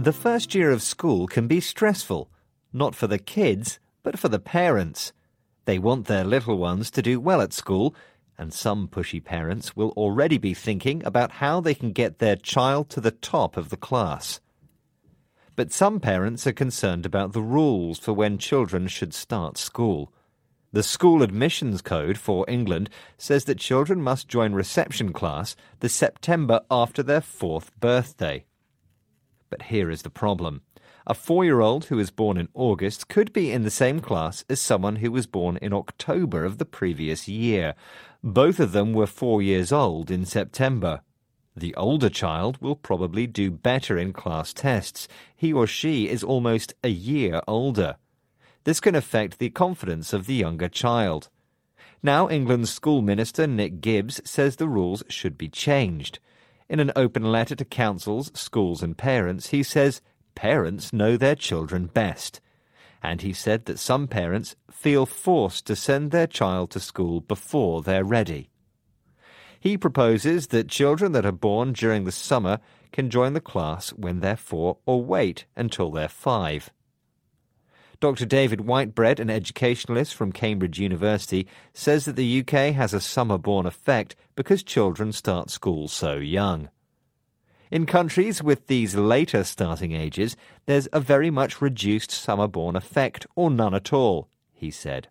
The first year of school can be stressful, not for the kids, but for the parents. They want their little ones to do well at school, and some pushy parents will already be thinking about how they can get their child to the top of the class. But some parents are concerned about the rules for when children should start school. The School Admissions Code for England says that children must join reception class the September after their fourth birthday. But here is the problem. A four year old who was born in August could be in the same class as someone who was born in October of the previous year. Both of them were four years old in September. The older child will probably do better in class tests. He or she is almost a year older. This can affect the confidence of the younger child. Now, England's school minister Nick Gibbs says the rules should be changed. In an open letter to councils, schools, and parents, he says parents know their children best. And he said that some parents feel forced to send their child to school before they're ready. He proposes that children that are born during the summer can join the class when they're four or wait until they're five. Dr. David Whitebread, an educationalist from Cambridge University, says that the UK has a summer born effect because children start school so young. In countries with these later starting ages, there's a very much reduced summer born effect, or none at all, he said.